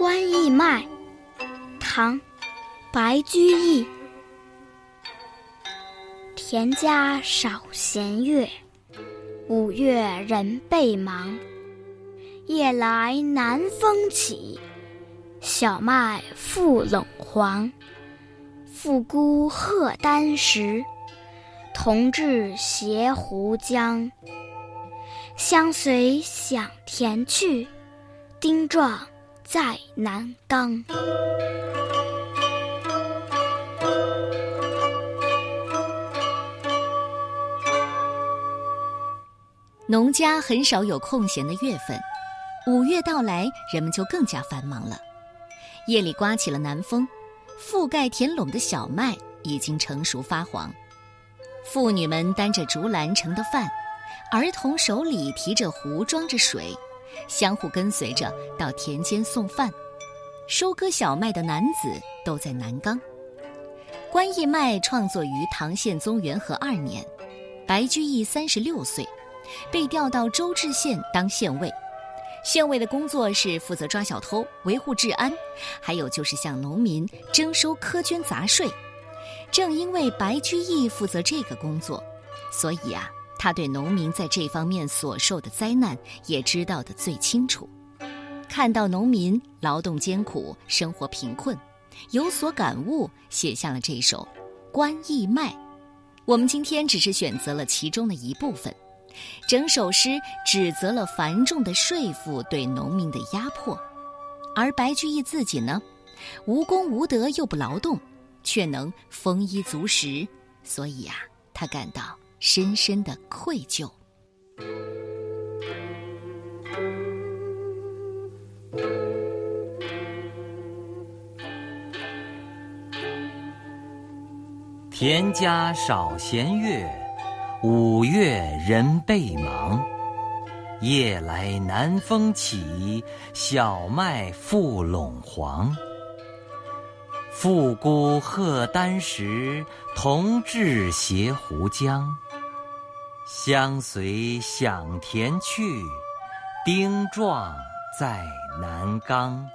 观义麦，唐·白居易。田家少闲月，五月人倍忙。夜来南风起，小麦覆陇黄。复姑荷丹时，同至斜湖江。相随响田去，丁壮在南冈。农家很少有空闲的月份，五月到来，人们就更加繁忙了。夜里刮起了南风，覆盖田垄的小麦已经成熟发黄。妇女们担着竹篮盛的饭，儿童手里提着壶装着水，相互跟随着到田间送饭。收割小麦的男子都在南冈。关义麦创作于唐宪宗元和二年，白居易三十六岁。被调到周至县当县尉，县尉的工作是负责抓小偷、维护治安，还有就是向农民征收苛捐杂税。正因为白居易负责这个工作，所以啊，他对农民在这方面所受的灾难也知道的最清楚。看到农民劳动艰苦、生活贫困，有所感悟，写下了这首《关义麦》。我们今天只是选择了其中的一部分。整首诗指责了繁重的税赋对农民的压迫，而白居易自己呢，无功无德又不劳动，却能丰衣足食，所以呀，他感到深深的愧疚。田家少闲月。五月人倍忙，夜来南风起，小麦覆陇黄。复姑贺丹时，同至斜湖江。相随响田去，丁壮在南冈。